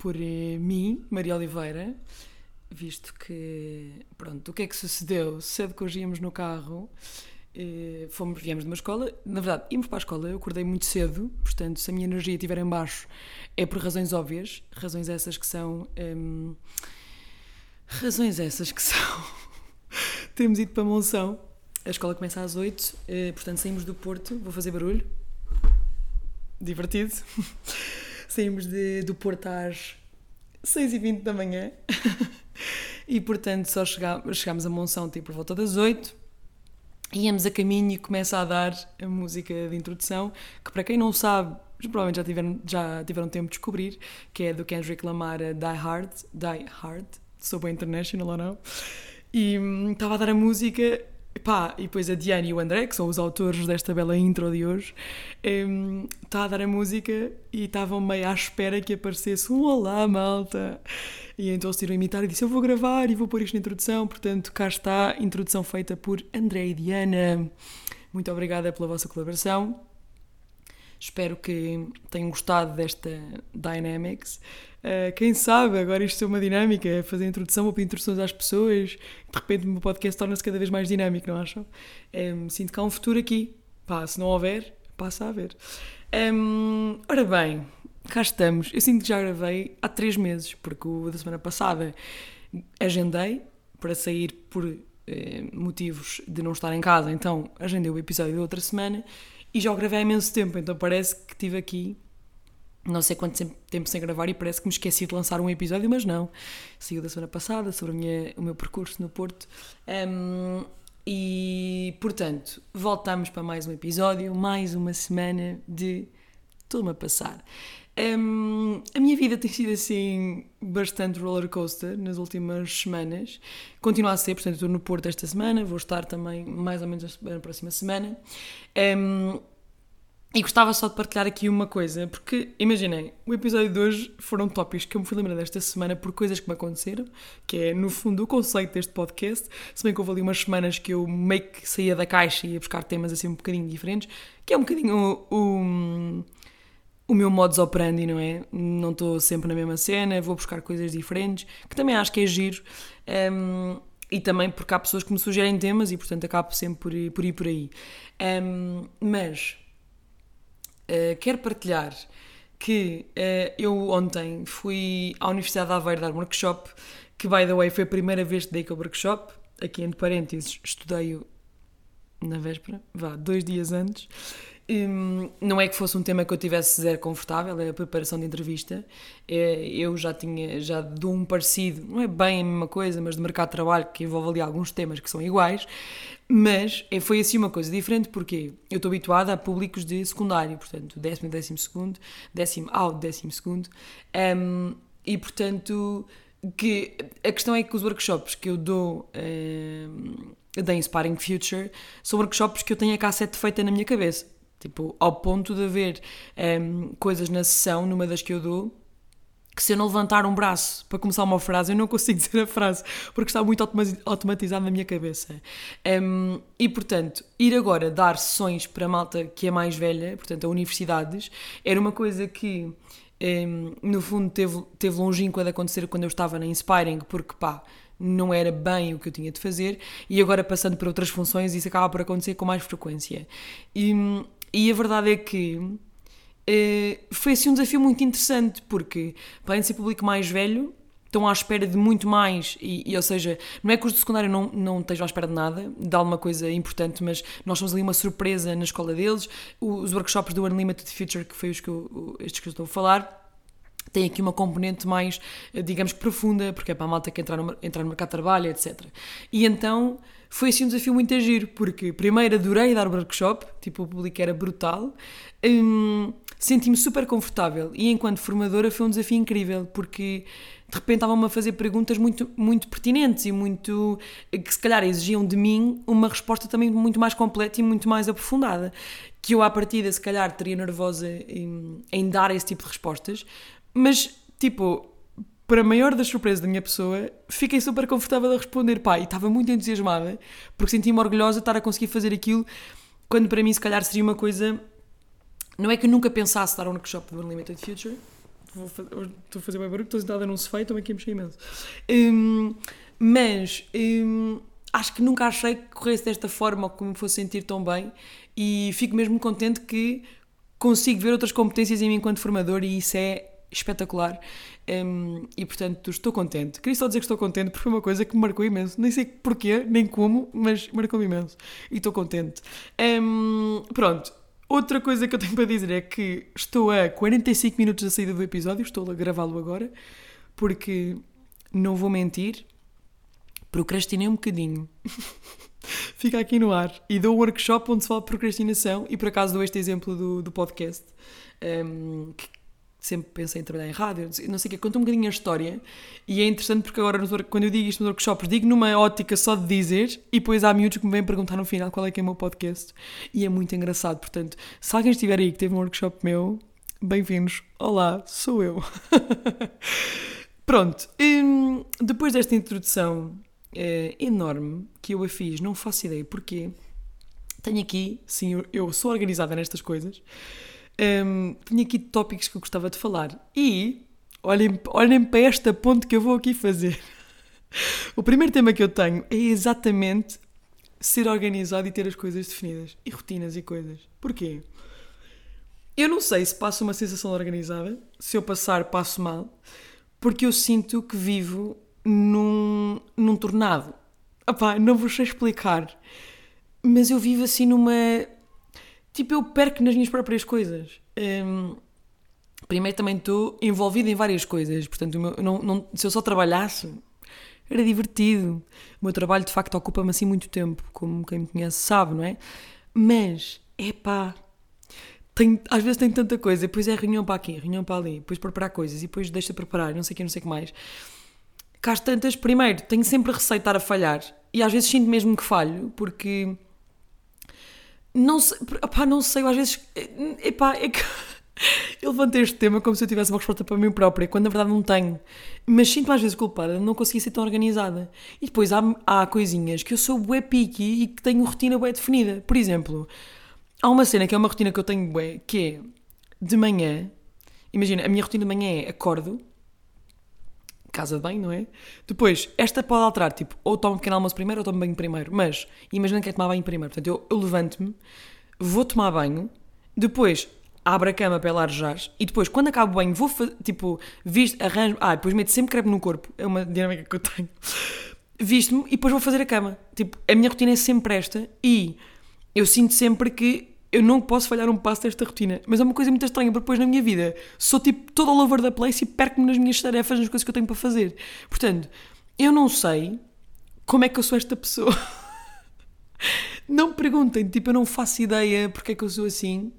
por eh, mim, Maria Oliveira, visto que, pronto, o que é que sucedeu? Cedo que hoje íamos no carro, eh, fomos, viemos de uma escola, na verdade, íamos para a escola, eu acordei muito cedo, portanto, se a minha energia estiver em baixo, é por razões óbvias, razões essas que são... ehm, razões essas que são... Temos ido para Monção, a escola começa às 8, eh, portanto, saímos do Porto, vou fazer barulho, divertido. Saímos de, do Porto às 6h20 da manhã. E, portanto, só chegá- chegámos a Monção tipo por volta das 8 Íamos a caminho e começa a dar a música de introdução, que para quem não sabe, provavelmente já tiveram, já tiveram tempo de descobrir, que é do Kendrick Lamar Die Hard, Die Hard, sou bem international ou não, e hum, estava a dar a música, pá, e depois a Diana e o André, que são os autores desta bela intro de hoje, está a dar a música e estavam meio à espera que aparecesse um Olá, malta! E então se a imitar e disse: Eu vou gravar e vou pôr isto na introdução. Portanto, cá está, introdução feita por André e Diana. Muito obrigada pela vossa colaboração. Espero que tenham gostado desta Dynamics. Uh, quem sabe agora isto é uma dinâmica, é fazer introdução, vou pedir introduções às pessoas. De repente o meu podcast torna-se cada vez mais dinâmico, não acham? Um, sinto que há um futuro aqui. Pá, se não houver, passa a haver. Um, ora bem, cá estamos. Eu sinto que já gravei há três meses, porque o da semana passada agendei para sair por eh, motivos de não estar em casa, então agendei o episódio da outra semana e já o gravei há imenso tempo, então parece que estive aqui não sei quanto tempo- sem gravar e parece que me esqueci de lançar um episódio, mas não. Saiu da semana passada sobre minha- o meu percurso no Porto. Um, e, portanto, voltamos para mais um episódio, mais uma semana de Estou-me a passar. Um, a minha vida tem sido assim bastante roller coaster nas últimas semanas. Continua a ser, portanto, estou no Porto esta semana, vou estar também mais ou menos na próxima semana. Um, e gostava só de partilhar aqui uma coisa, porque imaginem, o episódio de hoje foram tópicos que eu me fui lembrando esta semana por coisas que me aconteceram, que é no fundo o conceito deste podcast. Se bem que houve ali umas semanas que eu meio que saía da caixa e ia buscar temas assim um bocadinho diferentes, que é um bocadinho o, o, o meu modus operandi, não é? Não estou sempre na mesma cena, vou buscar coisas diferentes, que também acho que é giro. Um, e também porque há pessoas que me sugerem temas e portanto acabo sempre por ir por, ir por aí. Um, mas Uh, quero partilhar que uh, eu ontem fui à Universidade de Aveiro dar um workshop, que, by the way, foi a primeira vez que dei aquele workshop. Aqui, entre parênteses, estudei-o na véspera, vá, dois dias antes. Hum, não é que fosse um tema que eu tivesse zero confortável, é a preparação de entrevista. É, eu já tinha, já dou um parecido, não é bem a mesma coisa, mas de mercado de trabalho que envolve ali alguns temas que são iguais. Mas é, foi assim uma coisa diferente porque eu estou habituada a públicos de secundário, portanto, décimo décimo segundo, décimo ao décimo segundo, hum, e portanto, que a questão é que os workshops que eu dou hum, da Inspiring Future são workshops que eu tenho a cassete feita na minha cabeça. Tipo, ao ponto de haver hum, coisas na sessão, numa das que eu dou, que se eu não levantar um braço para começar uma frase, eu não consigo dizer a frase, porque está muito automa- automatizado na minha cabeça. Um, e, portanto, ir agora dar sessões para a malta que é mais velha, portanto, a universidades, era uma coisa que, um, no fundo, teve, teve longínqua de acontecer quando eu estava na Inspiring, porque, pá, não era bem o que eu tinha de fazer, e agora passando para outras funções, isso acaba por acontecer com mais frequência. E, e a verdade é que eh, foi assim um desafio muito interessante, porque, para ser público mais velho, estão à espera de muito mais, e, e, ou seja, não é que os de secundário não, não estejam à espera de nada, de alguma coisa importante, mas nós somos ali uma surpresa na escola deles. Os workshops do Unlimited Future, que foi os que eu, estes que eu estou a falar, tem aqui uma componente mais, eh, digamos profunda, porque é para a malta que entrar no, entrar no mercado de trabalho, etc. E então foi assim um desafio muito a giro, porque primeiro adorei dar workshop, tipo o público era brutal, hum, senti-me super confortável e enquanto formadora foi um desafio incrível, porque de repente estavam-me a fazer perguntas muito, muito pertinentes e muito que se calhar exigiam de mim uma resposta também muito mais completa e muito mais aprofundada, que eu à partida se calhar teria nervosa em, em dar esse tipo de respostas, mas tipo para a maior das surpresas da minha pessoa, fiquei super confortável a responder, pá, e estava muito entusiasmada, porque senti-me orgulhosa de estar a conseguir fazer aquilo, quando para mim se calhar seria uma coisa... Não é que eu nunca pensasse dar um workshop do Unlimited Future, fazer, estou a fazer bem barulho, estou sentada num sofá e estou aqui a mexer imenso. Hum, mas hum, acho que nunca achei que corresse desta forma ou que me fosse sentir tão bem e fico mesmo contente que consigo ver outras competências em mim enquanto formador e isso é espetacular. Hum, e portanto estou contente. Queria só dizer que estou contente porque foi uma coisa que me marcou imenso. Nem sei porquê, nem como, mas marcou-me imenso. E estou contente. Hum, pronto, Outra coisa que eu tenho para dizer é que estou a 45 minutos da saída do episódio, estou a gravá-lo agora, porque não vou mentir, procrastinei um bocadinho. Fica aqui no ar. E dou um workshop onde se fala de procrastinação, e por acaso dou este exemplo do, do podcast, um, que sempre pensei em trabalhar em rádio, não sei o que, conta um bocadinho a história e é interessante porque agora quando eu digo isto nos workshops digo numa ótica só de dizer e depois há miúdos que me vêm perguntar no final qual é que é o meu podcast. E é muito engraçado, portanto se alguém estiver aí que teve um workshop meu bem-vindos, olá, sou eu. Pronto, hum, depois desta introdução é, enorme que eu a fiz, não faço ideia porquê tenho aqui, sim, eu sou organizada nestas coisas um, tinha aqui tópicos que eu gostava de falar. E olhem, olhem para esta ponte que eu vou aqui fazer. O primeiro tema que eu tenho é exatamente ser organizado e ter as coisas definidas. E rotinas e coisas. Porquê? Eu não sei se passo uma sensação organizada, se eu passar, passo mal, porque eu sinto que vivo num, num tornado. Epá, não vos sei explicar, mas eu vivo assim numa tipo, eu perco nas minhas próprias coisas. Um, primeiro também estou envolvida em várias coisas, portanto, meu, não, não, se eu só trabalhasse, era divertido. O meu trabalho de facto ocupa-me assim muito tempo, como quem me conhece sabe, não é? Mas, é pá, às vezes tem tanta coisa, depois é reunião para aqui, reunião para ali, depois preparar coisas, e depois deixa preparar, não sei o que, não sei o que mais. Cá tantas, primeiro, tenho sempre de estar a falhar, e às vezes sinto mesmo que falho, porque não sei, opá, não sei, às vezes. Epá, é que. Eu levantei este tema como se eu tivesse uma resposta para mim própria, quando na verdade não tenho. Mas sinto-me às vezes culpada de não conseguir ser tão organizada. E depois há, há coisinhas que eu sou bué picky e que tenho rotina bué definida. Por exemplo, há uma cena que é uma rotina que eu tenho bué, que é de manhã. Imagina, a minha rotina de manhã é acordo, casa de banho, não é? Depois, esta pode alterar, tipo, ou tomo pequeno almoço primeiro ou tomo banho primeiro. Mas, imagina que é tomar banho primeiro. Portanto, eu, eu levanto-me, vou tomar banho, depois abro a cama para ela arejar e depois, quando acabo o banho, vou, tipo, visto, arranjo... Ah, depois meto sempre crepe no corpo. É uma dinâmica que eu tenho. Visto-me e depois vou fazer a cama. Tipo, a minha rotina é sempre esta e eu sinto sempre que eu não posso falhar um passo desta rotina. Mas é uma coisa muito estranha, porque depois na minha vida sou tipo todo all over the place e perco-me nas minhas tarefas, nas coisas que eu tenho para fazer. Portanto, eu não sei como é que eu sou esta pessoa. não me perguntem, tipo, eu não faço ideia porque é que eu sou assim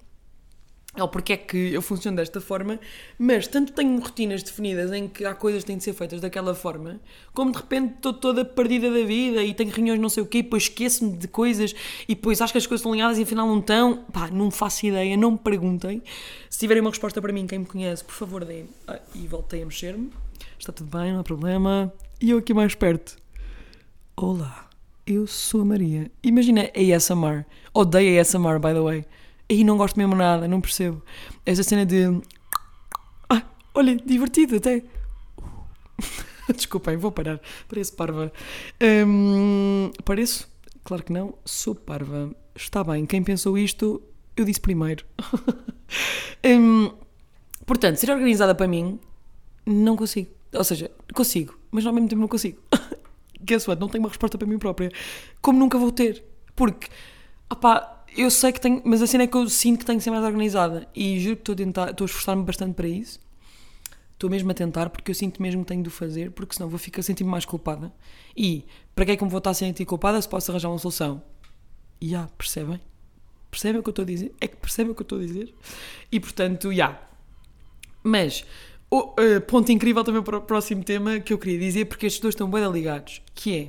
ou porque é que eu funciono desta forma, mas tanto tenho rotinas definidas em que há coisas que têm de ser feitas daquela forma, como de repente estou toda perdida da vida e tenho reuniões não sei o quê, e depois esqueço-me de coisas e depois acho que as coisas estão alinhadas e afinal não estão. Pá, não faço ideia, não me perguntem. Se tiverem uma resposta para mim, quem me conhece, por favor, deem. Ah, e voltei a mexer-me. Está tudo bem, não há problema. E eu aqui mais perto. Olá, eu sou a Maria. Imagina ASMR. Odeio ASMR, by the way aí não gosto mesmo nada, não percebo. Essa cena de. Ah, olha, divertido até. Desculpem, vou parar. Pareço parva. Um, pareço? Claro que não. Sou parva. Está bem. Quem pensou isto, eu disse primeiro. um, portanto, ser organizada para mim, não consigo. Ou seja, consigo, mas ao mesmo tempo não consigo. Guess what? Não tenho uma resposta para mim própria. Como nunca vou ter. Porque, opá, eu sei que tenho, mas a cena é que eu sinto que tenho que ser mais organizada e juro que estou a tentar, estou a esforçar-me bastante para isso. Estou mesmo a tentar porque eu sinto mesmo que tenho de o fazer, porque senão vou ficar sentindo mais culpada. E para que é que eu vou estar a sentir culpada se posso arranjar uma solução? E já, percebem? Percebem o que eu estou a dizer? É que percebem o que eu estou a dizer? E portanto, já. Mas, o uh, ponto incrível também para o próximo tema que eu queria dizer, porque estes dois estão bem ligados, que é.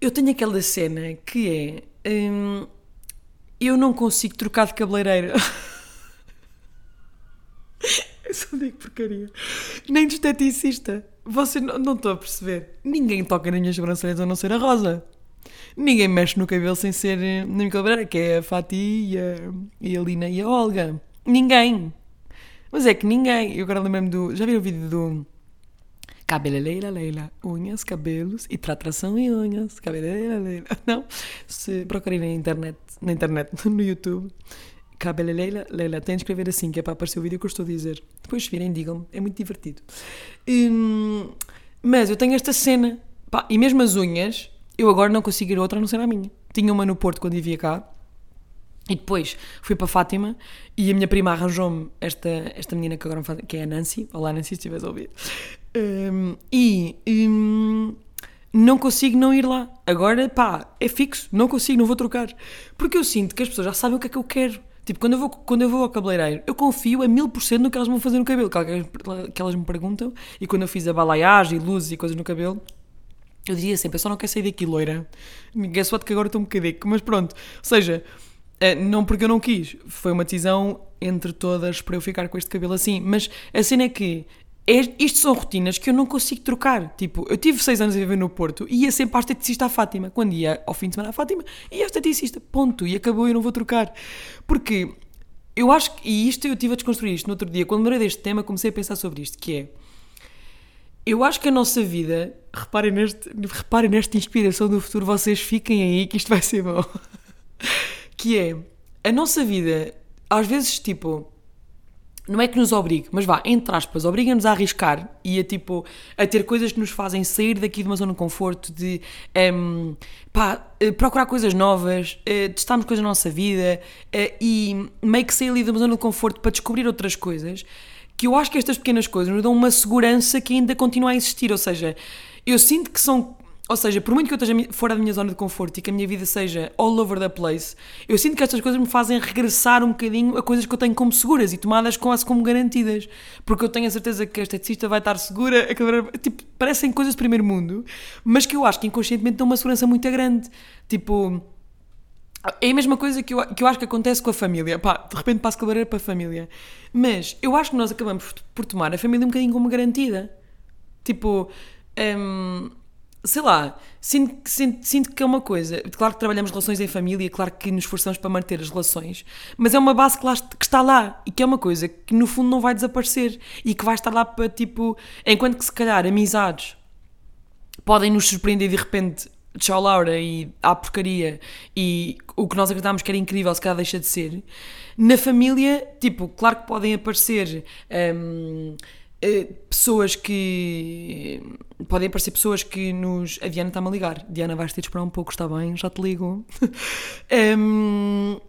Eu tenho aquela cena que é. Hum, eu não consigo trocar de cabeleireira. Só digo porcaria. Nem de esteticista. Você não, estou a perceber. Ninguém toca nas minhas sobrancelhas a não ser a Rosa. Ninguém mexe no cabelo sem ser eh, na minha cabeleireira, que é a Fati e a Lina e a Olga. Ninguém. Mas é que ninguém. Eu agora lembro-me do. Já viram o vídeo do. Cabeleleira Leila, unhas, cabelos e tratação e unhas. Cabeleleira Leila. Não? Se procurem na internet, na internet, no YouTube, Cabeleleira Leila, tem de escrever assim, que é para aparecer o vídeo que eu estou a dizer. Depois virem, digam-me, é muito divertido. Hum, mas eu tenho esta cena, pá, e mesmo as unhas, eu agora não consigo ir outra a não ser a minha. Tinha uma no Porto quando vivia cá, e depois fui para Fátima e a minha prima arranjou-me esta, esta menina que agora me faz, que é a Nancy. Olá, Nancy, se estiveres a ouvir. Um, e um, não consigo não ir lá. Agora, pá, é fixo, não consigo, não vou trocar. Porque eu sinto que as pessoas já sabem o que é que eu quero. Tipo, quando eu vou, quando eu vou ao cabeleireiro, eu confio a mil por cento no que elas vão fazer no cabelo, que elas, que elas me perguntam. E quando eu fiz a balaiagem, luzes e coisas no cabelo, eu dizia sempre: eu só não quero sair daqui loira. Guess what, que agora estou um bocadinho. Mas pronto, ou seja, eh, não porque eu não quis, foi uma decisão entre todas para eu ficar com este cabelo assim. Mas a cena é que é, isto são rotinas que eu não consigo trocar. Tipo, eu tive seis anos a viver no Porto e ia sempre à esteticista à Fátima. Quando ia ao fim de semana à Fátima, ia à esteticista. Ponto. E acabou, eu não vou trocar. Porque eu acho que, e isto eu tive a desconstruir isto no outro dia, quando lembrei deste tema, comecei a pensar sobre isto, que é. Eu acho que a nossa vida, reparem, neste, reparem nesta inspiração do futuro, vocês fiquem aí que isto vai ser bom. que é, a nossa vida, às vezes, tipo, não é que nos obrigue, mas vá, entre aspas, obriga-nos a arriscar e a tipo a ter coisas que nos fazem sair daqui de uma zona de conforto, de um, pá, eh, procurar coisas novas, uh, testarmos coisas na nossa vida uh, e meio que sair ali de uma zona de conforto para descobrir outras coisas. Que eu acho que estas pequenas coisas nos dão uma segurança que ainda continua a existir. Ou seja, eu sinto que são ou seja, por muito que eu esteja fora da minha zona de conforto e que a minha vida seja all over the place, eu sinto que estas coisas me fazem regressar um bocadinho a coisas que eu tenho como seguras e tomadas quase como garantidas. Porque eu tenho a certeza que a esteticista vai estar segura, tipo, parecem coisas de primeiro mundo, mas que eu acho que inconscientemente dão uma segurança muito grande. Tipo, é a mesma coisa que eu, que eu acho que acontece com a família. Pá, de repente passo cabeleireiro para a família. Mas eu acho que nós acabamos por tomar a família um bocadinho como garantida. Tipo, hum, sei lá, sinto, sinto, sinto que é uma coisa. Claro que trabalhamos relações em família, claro que nos esforçamos para manter as relações, mas é uma base que, lá, que está lá e que é uma coisa que no fundo não vai desaparecer e que vai estar lá para tipo. Enquanto que se calhar amizades podem nos surpreender de repente. Tchau Laura e há porcaria e o que nós acreditávamos que era incrível se calhar deixa de ser. Na família, tipo, claro que podem aparecer hum, pessoas que. Podem aparecer pessoas que nos. A Diana está-me a ligar. Diana, vais ter de esperar um pouco, está bem? Já te ligo. um,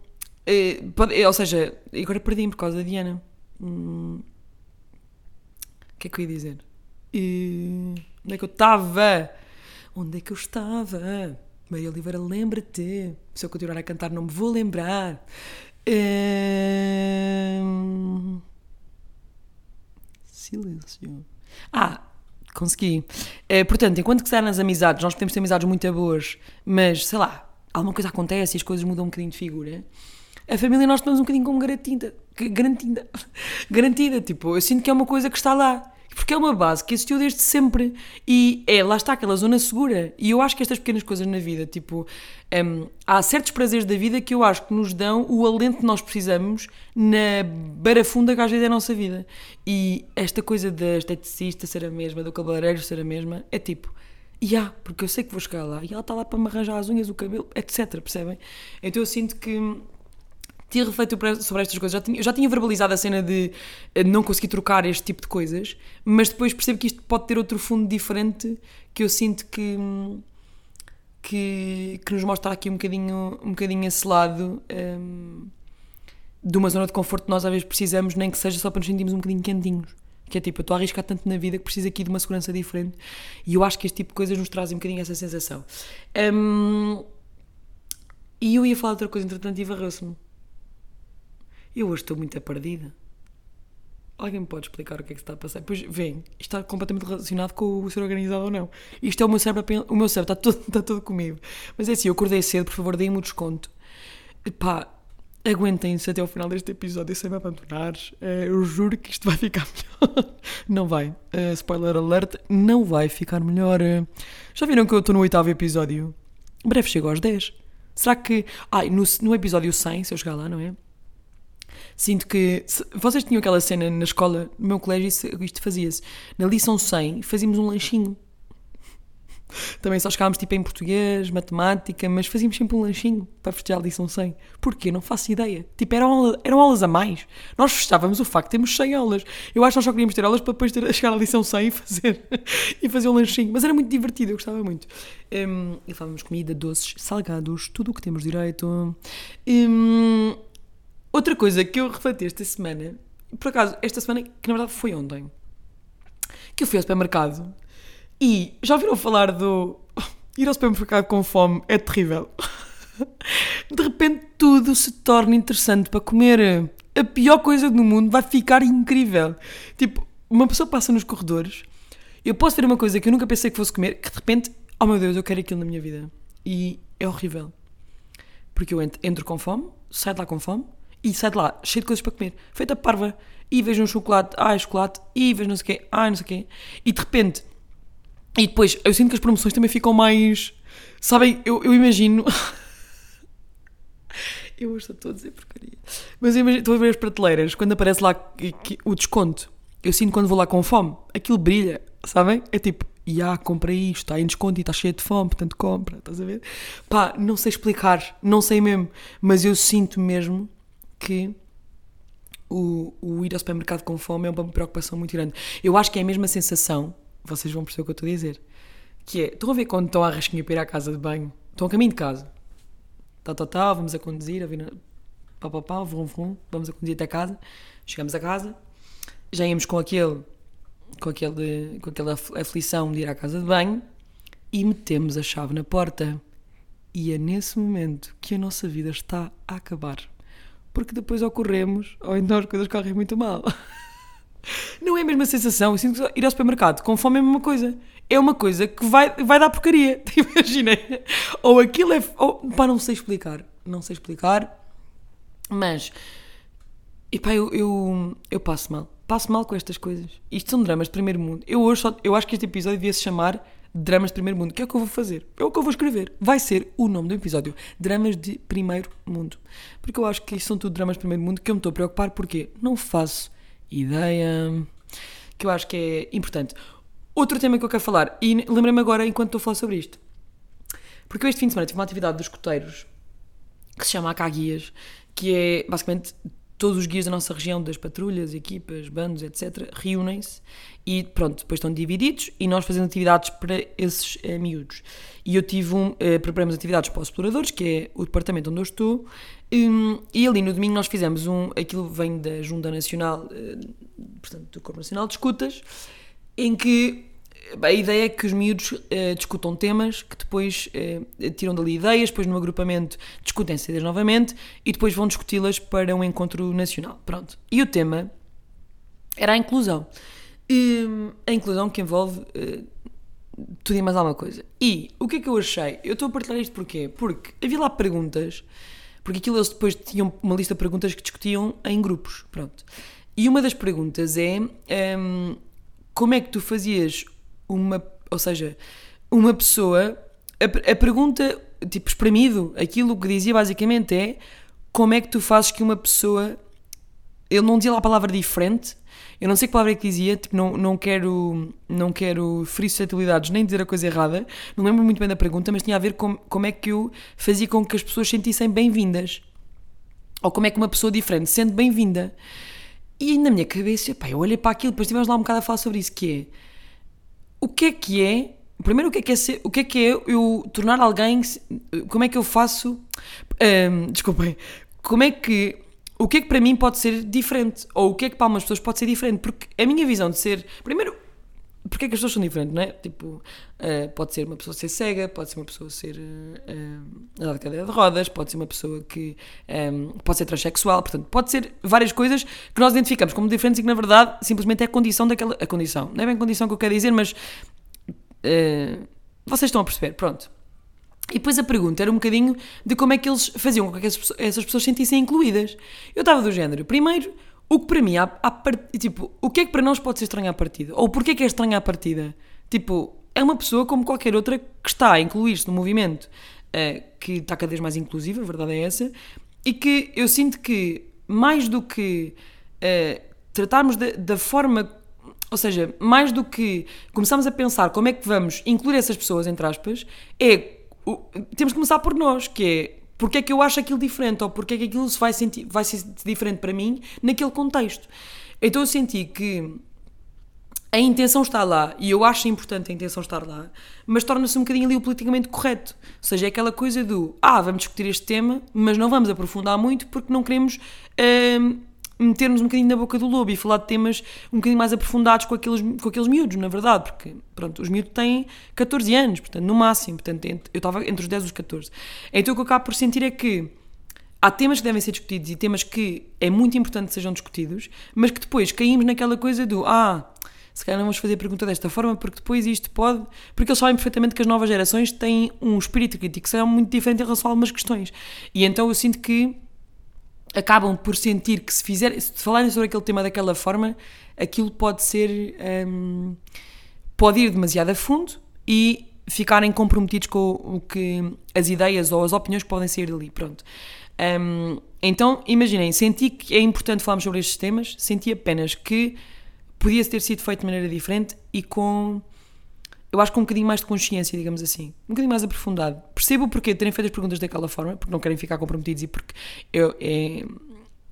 eh, pode, ou seja, agora perdi-me por causa da Diana. Hum, o que é que eu ia dizer? E, onde é que eu estava? Onde é que eu estava? Maria Oliveira, lembra-te. Se eu continuar a cantar, não me vou lembrar. Um, Silêncio. Ah, consegui. Uh, portanto, enquanto que se nas amizades, nós podemos ter amizades muito boas, mas sei lá, alguma coisa acontece e as coisas mudam um bocadinho de figura. A família nós estamos um bocadinho como garantida. Garantida. Garantida. Tipo, eu sinto que é uma coisa que está lá. Porque é uma base que existiu desde sempre e é, lá está aquela zona segura. E eu acho que estas pequenas coisas na vida, tipo, um, há certos prazeres da vida que eu acho que nos dão o alento que nós precisamos na barafunda que às vezes é a nossa vida. E esta coisa da esteticista ser a mesma, do cabeleireiro ser a mesma, é tipo, e yeah, porque eu sei que vou chegar lá e ela está lá para me arranjar as unhas, o cabelo, etc. Percebem? Então eu sinto que tinha refletido sobre estas coisas. Já tinha, já tinha verbalizado a cena de eh, não conseguir trocar este tipo de coisas, mas depois percebo que isto pode ter outro fundo diferente que eu sinto que. que, que nos mostra aqui um bocadinho, um bocadinho esse lado. Um, de uma zona de conforto que nós às vezes precisamos, nem que seja só para nos sentirmos um bocadinho quentinhos. Que é tipo, eu estou a arriscar tanto na vida que preciso aqui de uma segurança diferente. E eu acho que este tipo de coisas nos trazem um bocadinho essa sensação. Um, e eu ia falar outra coisa, entretanto, e varreu-se-me. Eu hoje estou muito perdida. Alguém me pode explicar o que é que está a passar? Pois vem, está completamente relacionado com o ser organizado ou não. Isto é o meu cérebro, o meu cérebro está todo, está todo comigo. Mas é assim, eu acordei cedo, por favor, deem-me o desconto. Pá, aguentem-se até ao final deste episódio sem me abandonar. Eh, eu juro que isto vai ficar melhor. Não vai. Eh, spoiler alert, não vai ficar melhor. Já viram que eu estou no oitavo episódio? Breve chego aos 10. Será que. Ai, no, no episódio 100, se eu chegar lá, não é? Sinto que. se- vocês tinham aquela cena na escola, no meu colégio, isso- isto fazia-se. Na lição 100, fazíamos um lanchinho. Também só chegávamos tipo em português, matemática, mas fazíamos sempre um lanchinho para festejar a lição 100. Porquê? Não faço ideia. Tipo, eram, eram aulas a mais. Nós festejávamos o facto de termos 100 aulas. Eu acho que nós só queríamos ter aulas para depois ter, chegar à lição 100 e fazer, e fazer um lanchinho. Mas era muito divertido, eu gostava muito. Hum, e falávamos comida, doces, salgados, tudo o que temos direito. Hum, outra coisa que eu refleti esta semana, por acaso, esta semana, que na verdade foi ontem, que eu fui ao supermercado e já ouviram falar do ir ao supermercado com fome é terrível. De repente tudo se torna interessante para comer. A pior coisa do mundo vai ficar incrível. Tipo, uma pessoa passa nos corredores, eu posso ver uma coisa que eu nunca pensei que fosse comer, que de repente, oh meu Deus, eu quero aquilo na minha vida. E é horrível. Porque eu entro, com fome, saio de lá com fome e saio de lá cheio de coisas para comer. Feita parva. E vejo um chocolate, ai, chocolate, e vejo não sei o quê, ai, não sei o quê. E de repente, e depois eu sinto que as promoções também ficam mais. Sabem, eu, eu imagino. eu hoje estou a dizer porcaria. Mas eu imagino, estou a ver as prateleiras, quando aparece lá que- que- o desconto. Eu sinto quando vou lá com fome, aquilo brilha, sabem? É tipo, já comprei isto, está em desconto e está cheio de fome, portanto compra, estás a ver? Pá, não sei explicar, não sei mesmo, mas eu sinto mesmo que o, o ir ao supermercado com fome é uma preocupação muito grande. Eu acho que é a mesma sensação, vocês vão perceber o que eu estou a dizer, que é, estão a ver quando estão à rasquinha para ir à casa de banho, estão a caminho de casa, tá, tá, tá, vamos a conduzir, a vir, na- pá, pá, pá, vrum, vrum, vamos a conduzir até casa, chegamos a casa, já íamos com aquele, com aquele, com aquela af- aflição de ir à casa de banho e metemos a chave na porta. E é nesse momento que a nossa vida está a acabar. Porque depois ocorremos, ou então as coisas correm muito mal. Não é a mesma sensação. Eu sinto que ir ao supermercado com fome é a mesma coisa. É uma coisa que vai, vai dar porcaria. Imaginem. Ou aquilo é. Ou, pá, não sei explicar. Não sei explicar. Mas. E pá, eu, eu, eu passo mal. Passo mal com estas coisas. Isto são dramas de primeiro mundo. Eu hoje só, eu acho que este episódio devia se chamar Dramas de Primeiro Mundo. Que é o que eu vou fazer. É o que eu vou escrever. Vai ser o nome do episódio. Dramas de Primeiro Mundo. Porque eu acho que são tudo dramas de primeiro mundo que eu me estou a preocupar porque não faço ideia. Que eu acho que é importante. Outro tema que eu quero falar, e lembrei-me agora enquanto estou a falar sobre isto. Porque eu este fim de semana tive uma atividade dos escoteiros que se chama Acaguias, que é basicamente todos os guias da nossa região, das patrulhas, equipas, bandos, etc., reúnem-se e pronto, depois estão divididos e nós fazemos atividades para esses eh, miúdos. E eu tive um, eh, preparamos atividades para os exploradores, que é o departamento onde eu estou, hum, e ali no domingo nós fizemos um, aquilo vem da Junta Nacional, eh, portanto, do Corpo Nacional de Escutas, em que a ideia é que os miúdos eh, discutam temas que depois eh, tiram dali ideias, depois no agrupamento discutem ideias novamente e depois vão discuti-las para um encontro nacional. Pronto. E o tema era a inclusão. E, a inclusão que envolve eh, tudo e mais alguma coisa. E o que é que eu achei? Eu estou a partilhar isto porquê? Porque havia lá perguntas, porque aquilo eles depois tinham uma lista de perguntas que discutiam em grupos. Pronto. E uma das perguntas é hum, como é que tu fazias uma, ou seja, uma pessoa, a, a pergunta, tipo, espremido, aquilo que dizia basicamente é como é que tu fazes que uma pessoa, ele não dizia lá a palavra diferente, eu não sei que palavra é que dizia, tipo, não, não quero, não quero ferir suscetibilidades nem dizer a coisa errada, não lembro muito bem da pergunta, mas tinha a ver com como é que eu fazia com que as pessoas se sentissem bem-vindas. Ou como é que uma pessoa diferente se sente bem-vinda. E na minha cabeça, pá, eu olhei para aquilo, depois estivemos lá um bocado a falar sobre isso, que é o que é que é primeiro o que é que é ser, o que é que é eu tornar alguém como é que eu faço hum, desculpem como é que o que é que para mim pode ser diferente? Ou o que é que para algumas pessoas pode ser diferente? Porque a minha visão de ser primeiro porque é que as pessoas são diferentes, não é? Tipo, uh, pode ser uma pessoa ser cega, pode ser uma pessoa ser uh, andar de cadeira de rodas, pode ser uma pessoa que um, pode ser transexual, portanto, pode ser várias coisas que nós identificamos como diferentes e que na verdade simplesmente é a condição daquela. A condição, não é bem condição que eu quero dizer, mas uh, vocês estão a perceber, pronto. E depois a pergunta era um bocadinho de como é que eles faziam com que essas pessoas, essas pessoas se sentissem incluídas. Eu estava do género, primeiro, o que para mim, à part- tipo, o que é que para nós pode ser estranho à partida? Ou porquê que é estranho à partida? Tipo, é uma pessoa como qualquer outra que está a incluir-se no movimento eh, que está cada vez mais inclusivo, a verdade é essa, e que eu sinto que, mais do que eh, tratarmos da forma ou seja, mais do que começarmos a pensar como é que vamos incluir essas pessoas, entre aspas, é o- temos que começar por nós, que é porque é que eu acho aquilo diferente ou porque é que aquilo vai, sentir, vai ser diferente para mim naquele contexto. Então eu senti que a intenção está lá e eu acho importante a intenção estar lá, mas torna-se um bocadinho ali o politicamente correto. Ou seja, é aquela coisa do ah, vamos discutir este tema, mas não vamos aprofundar muito porque não queremos hum, meter-nos um bocadinho na boca do lobo e falar de temas um bocadinho mais aprofundados com aqueles, com aqueles miúdos, na verdade, porque pronto, os miúdos têm 14 anos, portanto, no máximo, portanto, eu estava entre os 10 e os 14. Então o que eu acabo por sentir é que há temas que devem ser discutidos e temas que é muito importante que sejam discutidos, mas que depois caímos naquela coisa do ah, se calhar não vamos fazer a pergunta desta forma porque depois isto pode. Porque eles sabem perfeitamente que as novas gerações têm um espírito crítico que será muito diferente em relação a algumas questões. E então eu sinto que acabam por sentir que se fizer, se falarem sobre aquele tema daquela forma, aquilo pode ser. hum, pode ir demasiado a fundo e ficarem comprometidos com o que as ideias ou as opiniões que podem sair dali. Pronto. Hum, então, imaginem, senti que é importante falarmos sobre estes temas, senti apenas que podia ter sido feito de maneira diferente e com. Eu acho que um bocadinho mais de consciência, digamos assim. Um bocadinho mais aprofundado. Percebo o porquê de terem feito as perguntas daquela forma, porque não querem ficar comprometidos e porque eu, é,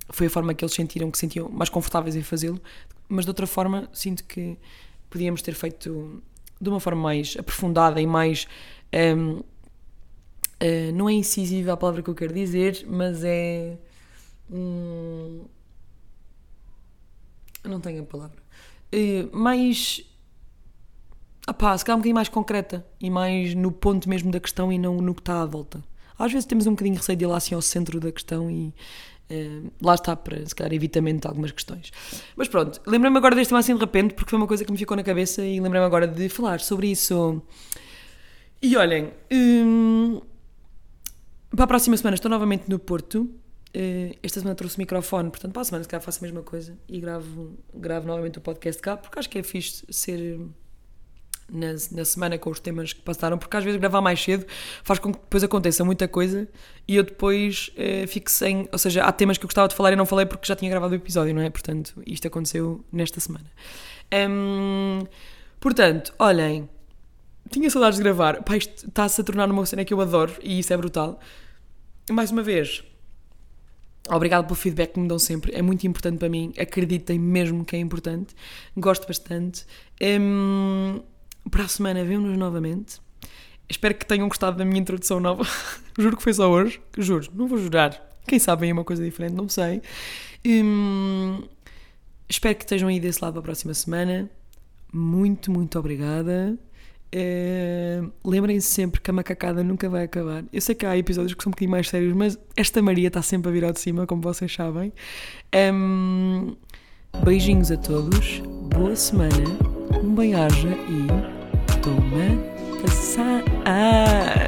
foi a forma que eles sentiram que se sentiam mais confortáveis em fazê-lo, mas de outra forma sinto que podíamos ter feito de uma forma mais aprofundada e mais. hum, eh, não é incisiva a palavra que eu quero dizer, mas é. eu não tenho a palavra. Eh, mais. Opá, se calhar um bocadinho mais concreta e mais no ponto mesmo da questão e não no que está à volta. Às vezes temos um bocadinho de receio de ir lá assim ao centro da questão e eh, lá está para, se calhar, evitamento de algumas questões. Mas pronto, lembrei-me agora deste tema assim de repente porque foi uma coisa que me ficou na cabeça e lembrei-me agora de falar sobre isso. E olhem, hum, para a próxima semana estou novamente no Porto. Eh, Esta semana trouxe o microfone, portanto, para a semana se calhar faço a mesma coisa e gravo, gravo novamente o podcast cá, porque acho que é fixe ser na, na semana com os temas que passaram, porque às vezes gravar mais cedo faz com que depois aconteça muita coisa e eu depois eh, fico sem. Ou seja, há temas que eu gostava de falar e não falei porque já tinha gravado o episódio, não é? Portanto, isto aconteceu nesta semana. Portanto, olhem, tinha saudades de gravar. Pá, isto está-se a tornar uma cena que eu adoro e isso é brutal. Mais uma vez, obrigado pelo feedback que me dão sempre. É muito importante para mim. Acreditem mesmo que é importante. Gosto bastante. Para a semana vemos-nos novamente. Espero que tenham gostado da minha introdução nova. Juro que foi só hoje. Juro, não vou jurar. Quem sabe é uma coisa diferente, não sei. Hum, espero que estejam aí desse lado para a próxima semana. Muito, muito obrigada. Eh, Lembrem-se sempre que a macacada nunca vai acabar. Eu sei que há episódios que são um bocadinho mais sérios, mas esta Maria está sempre a virar de cima, como vocês sabem. Em, beijinhos a todos, boa semana, um bem-aja e domaine de.